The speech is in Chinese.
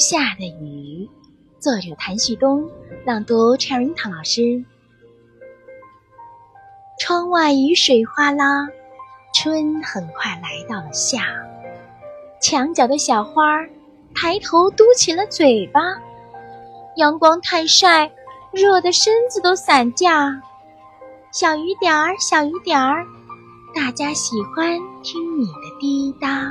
下的雨，作者谭旭东，朗读 Cherry 老师。窗外雨水哗啦，春很快来到了夏。墙角的小花抬头嘟起了嘴巴，阳光太晒，热得身子都散架。小雨点儿，小雨点儿，大家喜欢听你的滴答。